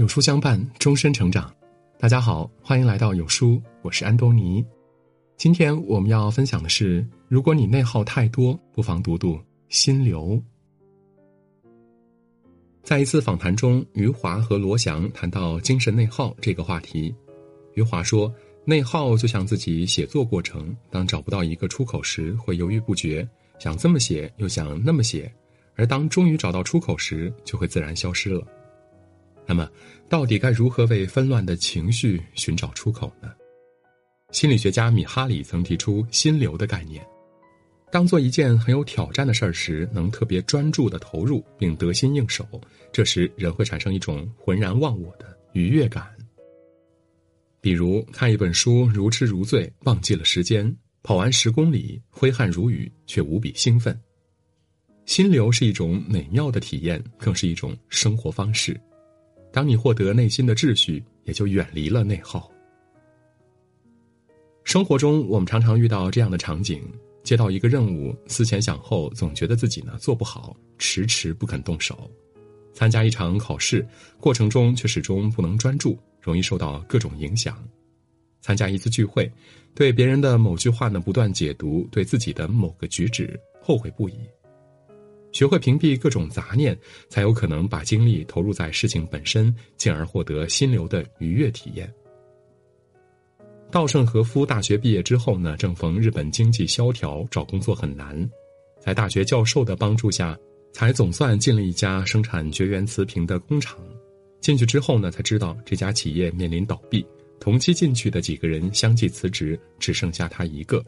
有书相伴，终身成长。大家好，欢迎来到有书，我是安东尼。今天我们要分享的是：如果你内耗太多，不妨读读《心流》。在一次访谈中，余华和罗翔谈到精神内耗这个话题。余华说：“内耗就像自己写作过程，当找不到一个出口时，会犹豫不决，想这么写又想那么写，而当终于找到出口时，就会自然消失了。”那么，到底该如何为纷乱的情绪寻找出口呢？心理学家米哈里曾提出“心流”的概念。当做一件很有挑战的事儿时，能特别专注的投入并得心应手，这时人会产生一种浑然忘我的愉悦感。比如看一本书如痴如醉，忘记了时间；跑完十公里，挥汗如雨，却无比兴奋。心流是一种美妙的体验，更是一种生活方式。当你获得内心的秩序，也就远离了内耗。生活中，我们常常遇到这样的场景：接到一个任务，思前想后，总觉得自己呢做不好，迟迟不肯动手；参加一场考试，过程中却始终不能专注，容易受到各种影响；参加一次聚会，对别人的某句话呢不断解读，对自己的某个举止后悔不已。学会屏蔽各种杂念，才有可能把精力投入在事情本身，进而获得心流的愉悦体验。稻盛和夫大学毕业之后呢，正逢日本经济萧条，找工作很难，在大学教授的帮助下，才总算进了一家生产绝缘瓷瓶的工厂。进去之后呢，才知道这家企业面临倒闭，同期进去的几个人相继辞职，只剩下他一个。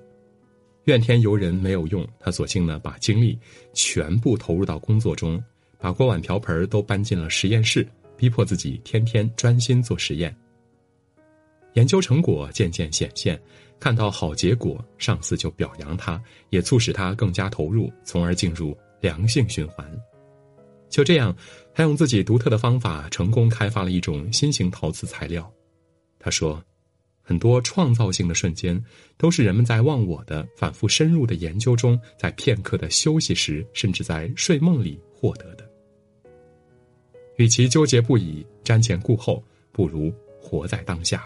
怨天尤人没有用，他索性呢把精力全部投入到工作中，把锅碗瓢盆都搬进了实验室，逼迫自己天天专心做实验。研究成果渐渐显现，看到好结果，上司就表扬他，也促使他更加投入，从而进入良性循环。就这样，他用自己独特的方法，成功开发了一种新型陶瓷材料。他说。很多创造性的瞬间，都是人们在忘我的反复深入的研究中，在片刻的休息时，甚至在睡梦里获得的。与其纠结不已、瞻前顾后，不如活在当下。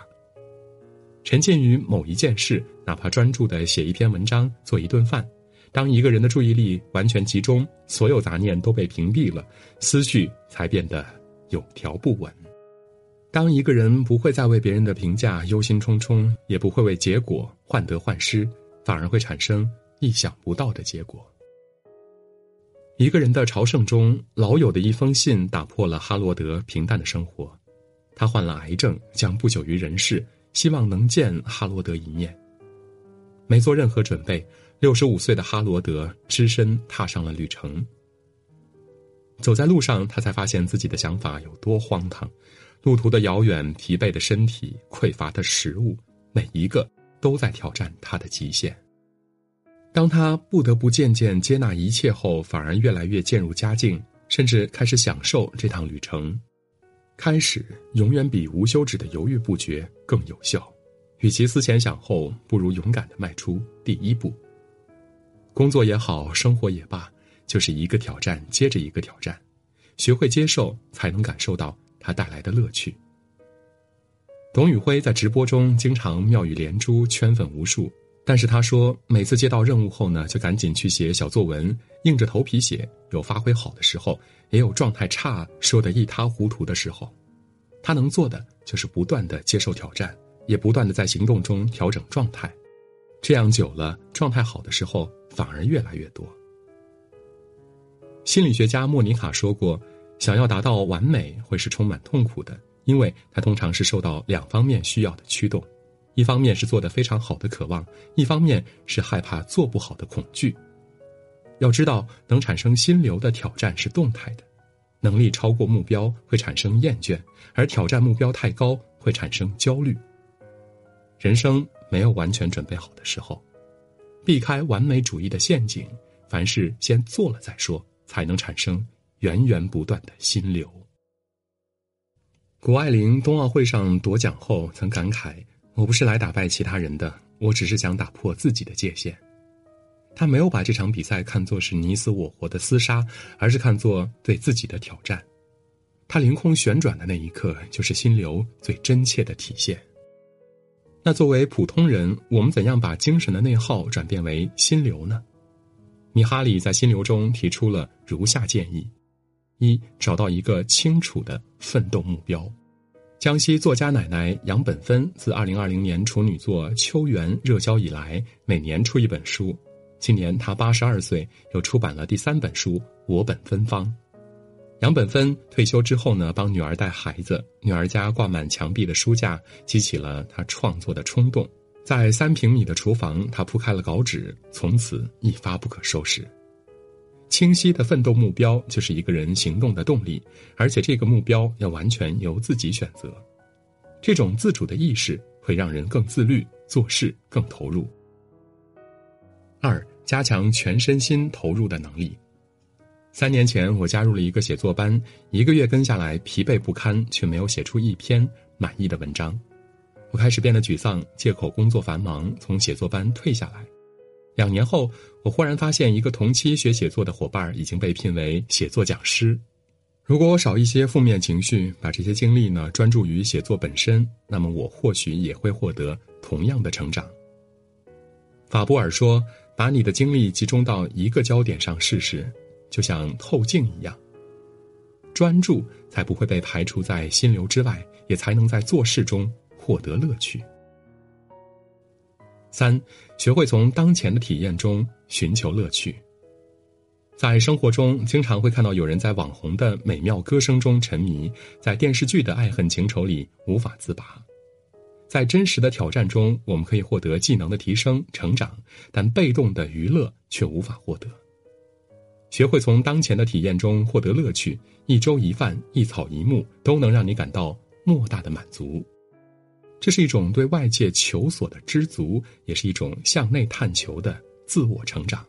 沉浸于某一件事，哪怕专注的写一篇文章、做一顿饭，当一个人的注意力完全集中，所有杂念都被屏蔽了，思绪才变得有条不紊。当一个人不会再为别人的评价忧心忡忡，也不会为结果患得患失，反而会产生意想不到的结果。一个人的朝圣中，老友的一封信打破了哈罗德平淡的生活。他患了癌症，将不久于人世，希望能见哈罗德一面。没做任何准备，六十五岁的哈罗德只身踏上了旅程。走在路上，他才发现自己的想法有多荒唐。路途的遥远，疲惫的身体，匮乏的食物，每一个都在挑战他的极限。当他不得不渐渐接纳一切后，反而越来越渐入佳境，甚至开始享受这趟旅程。开始永远比无休止的犹豫不决更有效。与其思前想后，不如勇敢的迈出第一步。工作也好，生活也罢，就是一个挑战接着一个挑战，学会接受，才能感受到。它带来的乐趣。董宇辉在直播中经常妙语连珠，圈粉无数。但是他说，每次接到任务后呢，就赶紧去写小作文，硬着头皮写。有发挥好的时候，也有状态差、说的一塌糊涂的时候。他能做的就是不断的接受挑战，也不断的在行动中调整状态。这样久了，状态好的时候反而越来越多。心理学家莫妮卡说过。想要达到完美会是充满痛苦的，因为它通常是受到两方面需要的驱动，一方面是做得非常好的渴望，一方面是害怕做不好的恐惧。要知道，能产生心流的挑战是动态的，能力超过目标会产生厌倦，而挑战目标太高会产生焦虑。人生没有完全准备好的时候，避开完美主义的陷阱，凡事先做了再说，才能产生。源源不断的心流。谷爱凌冬奥会上夺奖后曾感慨：“我不是来打败其他人的，我只是想打破自己的界限。”她没有把这场比赛看作是你死我活的厮杀，而是看作对自己的挑战。她凌空旋转的那一刻，就是心流最真切的体现。那作为普通人，我们怎样把精神的内耗转变为心流呢？米哈里在心流中提出了如下建议：一、找到一个清楚的奋斗目标。江西作家奶奶杨本芬自二零二零年处女作《秋园》热销以来，每年出一本书。今年她八十二岁，又出版了第三本书《我本芬芳》。杨本芬退休之后呢，帮女儿带孩子，女儿家挂满墙壁的书架，激起了她创作的冲动。在三平米的厨房，她铺开了稿纸，从此一发不可收拾。清晰的奋斗目标就是一个人行动的动力，而且这个目标要完全由自己选择。这种自主的意识会让人更自律，做事更投入。二、加强全身心投入的能力。三年前，我加入了一个写作班，一个月跟下来，疲惫不堪，却没有写出一篇满意的文章。我开始变得沮丧，借口工作繁忙，从写作班退下来。两年后，我忽然发现，一个同期学写作的伙伴已经被聘为写作讲师。如果我少一些负面情绪，把这些精力呢专注于写作本身，那么我或许也会获得同样的成长。法布尔说：“把你的精力集中到一个焦点上试试，就像透镜一样，专注才不会被排除在心流之外，也才能在做事中获得乐趣。”三，学会从当前的体验中寻求乐趣。在生活中，经常会看到有人在网红的美妙歌声中沉迷，在电视剧的爱恨情仇里无法自拔。在真实的挑战中，我们可以获得技能的提升、成长，但被动的娱乐却无法获得。学会从当前的体验中获得乐趣，一粥一饭、一草一木都能让你感到莫大的满足。这是一种对外界求索的知足，也是一种向内探求的自我成长。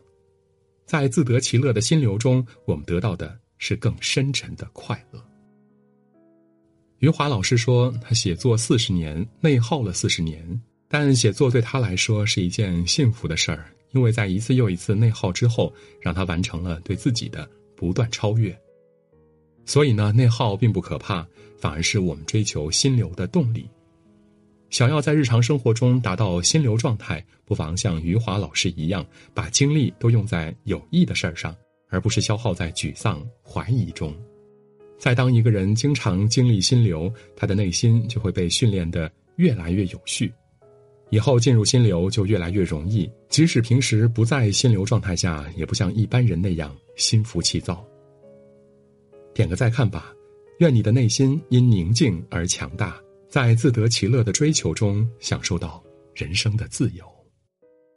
在自得其乐的心流中，我们得到的是更深沉的快乐。余华老师说，他写作四十年，内耗了四十年，但写作对他来说是一件幸福的事儿，因为在一次又一次内耗之后，让他完成了对自己的不断超越。所以呢，内耗并不可怕，反而是我们追求心流的动力。想要在日常生活中达到心流状态，不妨像余华老师一样，把精力都用在有益的事儿上，而不是消耗在沮丧、怀疑中。再当一个人经常经历心流，他的内心就会被训练得越来越有序，以后进入心流就越来越容易。即使平时不在心流状态下，也不像一般人那样心浮气躁。点个再看吧，愿你的内心因宁静而强大。在自得其乐的追求中，享受到人生的自由。